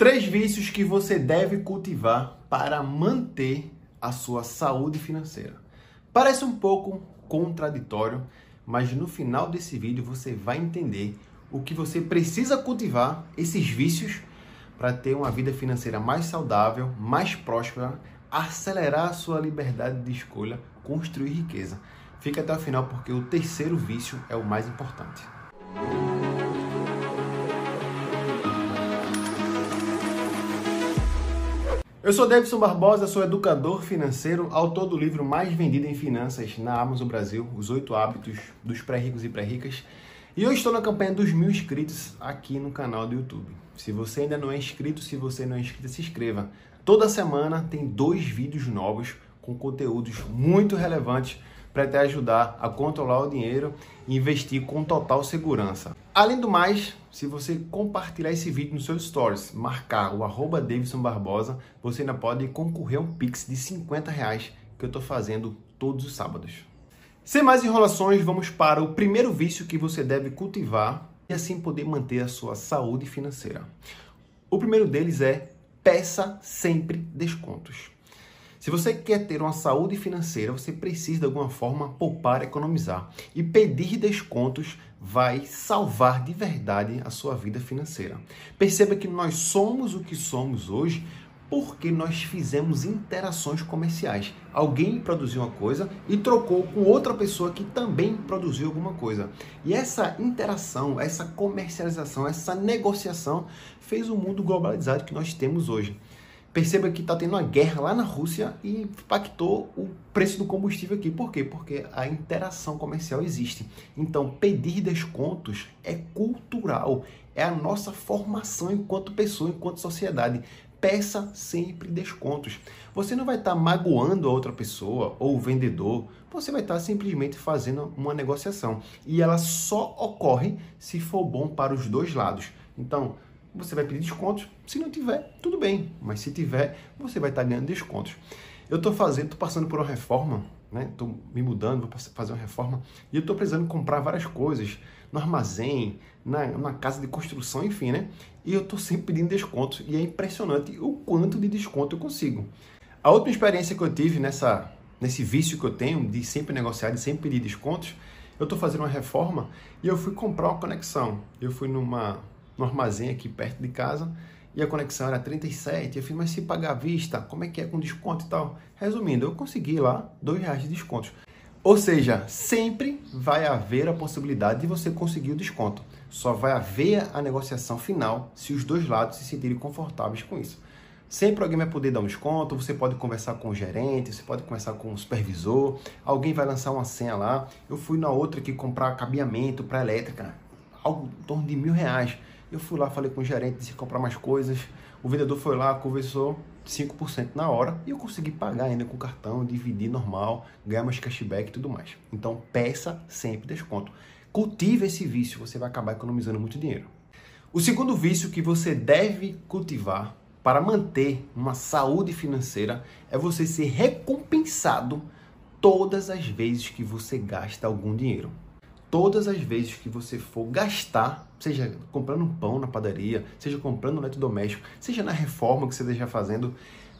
Três vícios que você deve cultivar para manter a sua saúde financeira. Parece um pouco contraditório, mas no final desse vídeo você vai entender o que você precisa cultivar esses vícios para ter uma vida financeira mais saudável, mais próspera, acelerar a sua liberdade de escolha, construir riqueza. Fica até o final porque o terceiro vício é o mais importante. Eu sou Davidson Barbosa, sou educador financeiro, autor do livro mais vendido em finanças na Amazon Brasil, Os Oito Hábitos dos Pré-Ricos e Pré-Ricas. E eu estou na campanha dos mil inscritos aqui no canal do YouTube. Se você ainda não é inscrito, se você não é inscrito, se inscreva. Toda semana tem dois vídeos novos com conteúdos muito relevantes para te ajudar a controlar o dinheiro e investir com total segurança. Além do mais, se você compartilhar esse vídeo nos seus stories, marcar o arroba Davidson Barbosa, você ainda pode concorrer a um Pix de 50 reais que eu estou fazendo todos os sábados. Sem mais enrolações, vamos para o primeiro vício que você deve cultivar e assim poder manter a sua saúde financeira. O primeiro deles é peça sempre descontos. Se você quer ter uma saúde financeira, você precisa de alguma forma poupar, economizar. E pedir descontos vai salvar de verdade a sua vida financeira. Perceba que nós somos o que somos hoje porque nós fizemos interações comerciais. Alguém produziu uma coisa e trocou com outra pessoa que também produziu alguma coisa. E essa interação, essa comercialização, essa negociação fez o mundo globalizado que nós temos hoje. Perceba que está tendo uma guerra lá na Rússia e impactou o preço do combustível aqui. Por quê? Porque a interação comercial existe. Então, pedir descontos é cultural, é a nossa formação enquanto pessoa, enquanto sociedade. Peça sempre descontos. Você não vai estar tá magoando a outra pessoa ou o vendedor, você vai estar tá simplesmente fazendo uma negociação. E ela só ocorre se for bom para os dois lados. Então, você vai pedir descontos. Se não tiver, tudo bem. Mas se tiver, você vai estar ganhando descontos. Eu estou fazendo, estou passando por uma reforma, né? Estou me mudando, vou fazer uma reforma e eu estou precisando comprar várias coisas no armazém, na, na casa de construção, enfim, né? E eu estou sempre pedindo descontos e é impressionante o quanto de desconto eu consigo. A outra experiência que eu tive nessa nesse vício que eu tenho de sempre negociar, de sempre pedir descontos, eu estou fazendo uma reforma e eu fui comprar uma conexão. Eu fui numa no armazém aqui perto de casa e a conexão era 37. Eu fiz, mas se pagar à vista, como é que é com desconto e tal? Resumindo, eu consegui lá dois reais de desconto. Ou seja, sempre vai haver a possibilidade de você conseguir o desconto. Só vai haver a negociação final se os dois lados se sentirem confortáveis com isso. Sempre alguém vai poder dar um desconto, você pode conversar com o gerente, você pode conversar com o supervisor, alguém vai lançar uma senha lá. Eu fui na outra aqui comprar cabeamento para elétrica, algo em torno de mil reais. Eu fui lá, falei com o gerente, disse comprar mais coisas. O vendedor foi lá, conversou 5% na hora e eu consegui pagar ainda com cartão, dividir normal, ganhar mais cashback e tudo mais. Então peça sempre desconto. Cultive esse vício, você vai acabar economizando muito dinheiro. O segundo vício que você deve cultivar para manter uma saúde financeira é você ser recompensado todas as vezes que você gasta algum dinheiro todas as vezes que você for gastar, seja comprando um pão na padaria, seja comprando um eletrodoméstico, seja na reforma que você esteja fazendo,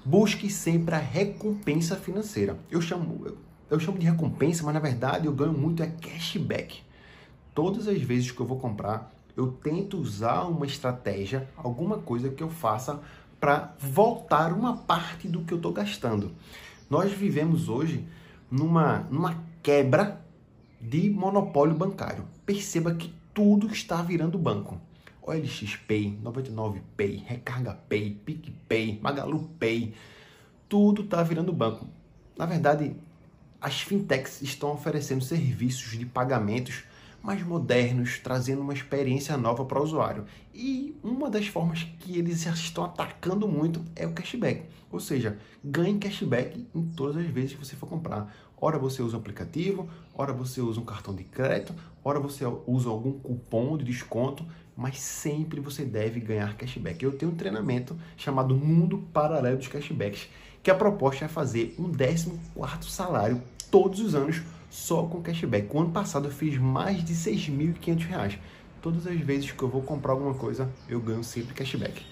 busque sempre a recompensa financeira. Eu chamo, eu chamo de recompensa, mas na verdade eu ganho muito é cashback. Todas as vezes que eu vou comprar, eu tento usar uma estratégia, alguma coisa que eu faça para voltar uma parte do que eu estou gastando. Nós vivemos hoje numa, numa quebra de monopólio bancário. Perceba que tudo está virando banco. OLX Pay, 99 Pay, Recarga Pay, PicPay, Magalu Pay, tudo está virando banco. Na verdade, as fintechs estão oferecendo serviços de pagamentos mais modernos, trazendo uma experiência nova para o usuário. E uma das formas que eles estão atacando muito é o cashback. Ou seja, ganhe cashback em todas as vezes que você for comprar. Ora você usa um aplicativo, ora você usa um cartão de crédito, ora você usa algum cupom de desconto, mas sempre você deve ganhar cashback. Eu tenho um treinamento chamado Mundo Paralelo dos Cashbacks, que a proposta é fazer um 14 salário todos os anos só com cashback. O ano passado eu fiz mais de R$ 6.500. Todas as vezes que eu vou comprar alguma coisa, eu ganho sempre cashback.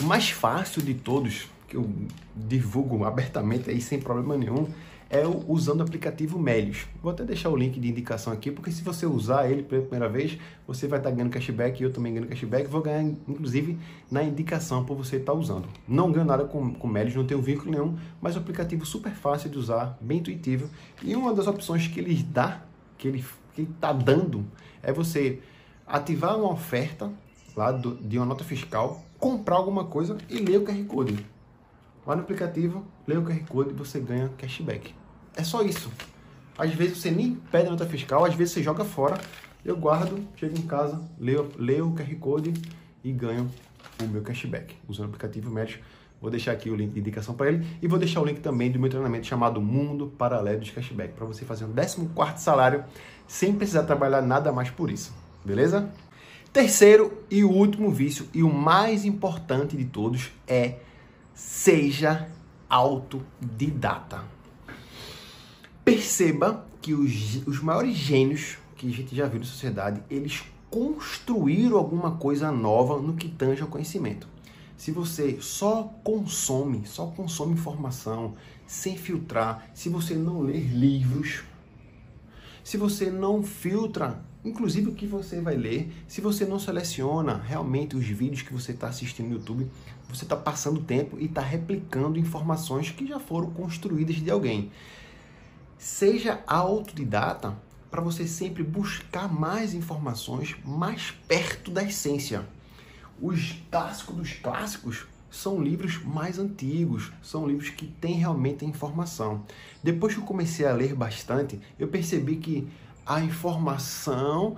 O mais fácil de todos, que eu divulgo abertamente aí sem problema nenhum, é usando o aplicativo Melios. Vou até deixar o link de indicação aqui, porque se você usar ele pela primeira vez, você vai estar ganhando cashback e eu também ganhando cashback. Vou ganhar, inclusive, na indicação por você estar usando. Não ganho nada com, com Melios, não tenho vínculo nenhum, mas é um aplicativo super fácil de usar, bem intuitivo. E uma das opções que ele dá, que ele está dando, é você ativar uma oferta lá do, de uma nota fiscal, comprar alguma coisa e ler o QR Code. Lá no aplicativo, lê o QR Code e você ganha cashback. É só isso. Às vezes você nem pede a nota fiscal, às vezes você joga fora. Eu guardo, chego em casa, leio, leio o QR Code e ganho o meu cashback usando o aplicativo Match. Vou deixar aqui o link de indicação para ele e vou deixar o link também do meu treinamento chamado Mundo Paralelo de Cashback para você fazer um 14 salário sem precisar trabalhar nada mais por isso. Beleza? Terceiro e último vício e o mais importante de todos é seja autodidata. Perceba que os, os maiores gênios que a gente já viu na sociedade, eles construíram alguma coisa nova no que tange ao conhecimento. Se você só consome, só consome informação sem filtrar, se você não ler livros, se você não filtra inclusive o que você vai ler, se você não seleciona realmente os vídeos que você está assistindo no YouTube, você está passando tempo e está replicando informações que já foram construídas de alguém. Seja autodidata para você sempre buscar mais informações mais perto da essência. Os clássicos dos clássicos são livros mais antigos, são livros que têm realmente informação. Depois que eu comecei a ler bastante, eu percebi que a informação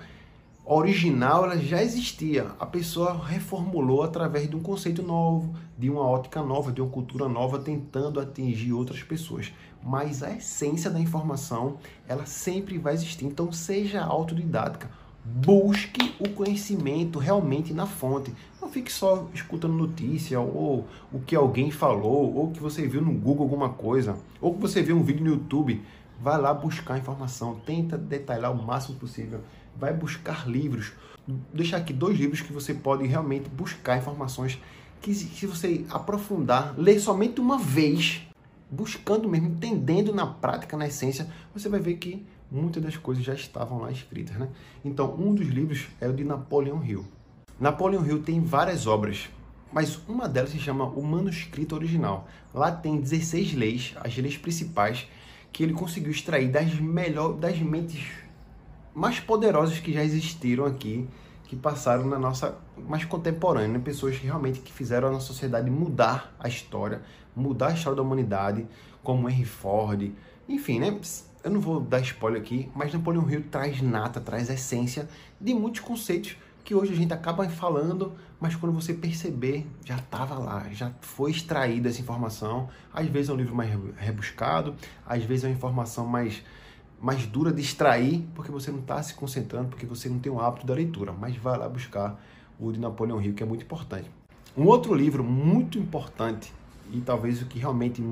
original ela já existia. A pessoa reformulou através de um conceito novo, de uma ótica nova, de uma cultura nova, tentando atingir outras pessoas. Mas a essência da informação, ela sempre vai existir. Então, seja autodidática. Busque o conhecimento realmente na fonte. Não fique só escutando notícia ou o que alguém falou, ou que você viu no Google alguma coisa, ou que você viu um vídeo no YouTube. Vai lá buscar informação, tenta detalhar o máximo possível. Vai buscar livros. Deixar aqui dois livros que você pode realmente buscar informações que se você aprofundar, ler somente uma vez, buscando mesmo, entendendo na prática, na essência, você vai ver que muitas das coisas já estavam lá escritas, né? Então, um dos livros é o de Napoleon Hill. Napoleon Hill tem várias obras, mas uma delas se chama O Manuscrito Original. Lá tem 16 leis, as leis principais que ele conseguiu extrair das melhor, das mentes mais poderosas que já existiram aqui, que passaram na nossa mais contemporânea, né? pessoas que realmente que fizeram a nossa sociedade mudar a história, mudar a história da humanidade, como Henry Ford, enfim, né? Eu não vou dar spoiler aqui, mas Napoleão Hill traz nata, traz essência de muitos conceitos que hoje a gente acaba falando, mas quando você perceber, já estava lá, já foi extraída essa informação. Às vezes é um livro mais rebuscado, às vezes é uma informação mais, mais dura de extrair, porque você não está se concentrando, porque você não tem o hábito da leitura. Mas vai lá buscar o de Napoleão Hill, que é muito importante. Um outro livro muito importante, e talvez o que realmente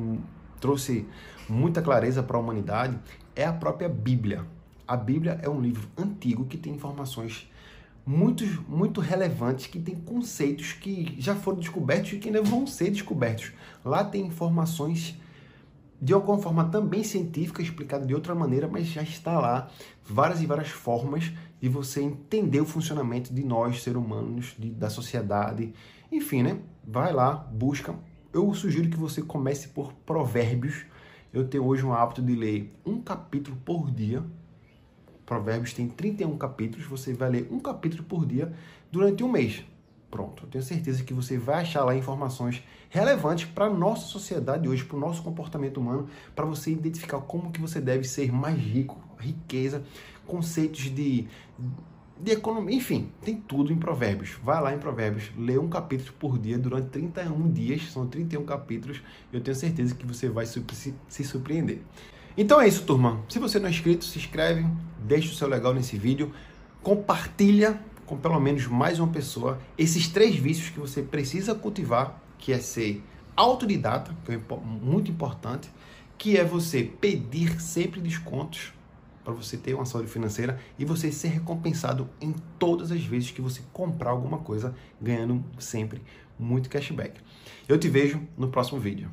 trouxe muita clareza para a humanidade, é a própria Bíblia. A Bíblia é um livro antigo que tem informações muito, muito relevantes que têm conceitos que já foram descobertos e que ainda vão ser descobertos. Lá tem informações de alguma forma também científica, explicada de outra maneira, mas já está lá várias e várias formas de você entender o funcionamento de nós, seres humanos, de, da sociedade. Enfim, né? Vai lá, busca. Eu sugiro que você comece por provérbios. Eu tenho hoje um hábito de ler um capítulo por dia, Provérbios tem 31 capítulos, você vai ler um capítulo por dia durante um mês. Pronto, eu tenho certeza que você vai achar lá informações relevantes para a nossa sociedade hoje, para o nosso comportamento humano, para você identificar como que você deve ser mais rico, riqueza, conceitos de, de economia, enfim, tem tudo em Provérbios. Vai lá em Provérbios, lê um capítulo por dia durante 31 dias, são 31 capítulos, eu tenho certeza que você vai se, se surpreender. Então é isso, turma. Se você não é inscrito, se inscreve, deixa o seu legal nesse vídeo, compartilha com pelo menos mais uma pessoa esses três vícios que você precisa cultivar, que é ser autodidata, que é muito importante, que é você pedir sempre descontos para você ter uma saúde financeira e você ser recompensado em todas as vezes que você comprar alguma coisa, ganhando sempre muito cashback. Eu te vejo no próximo vídeo.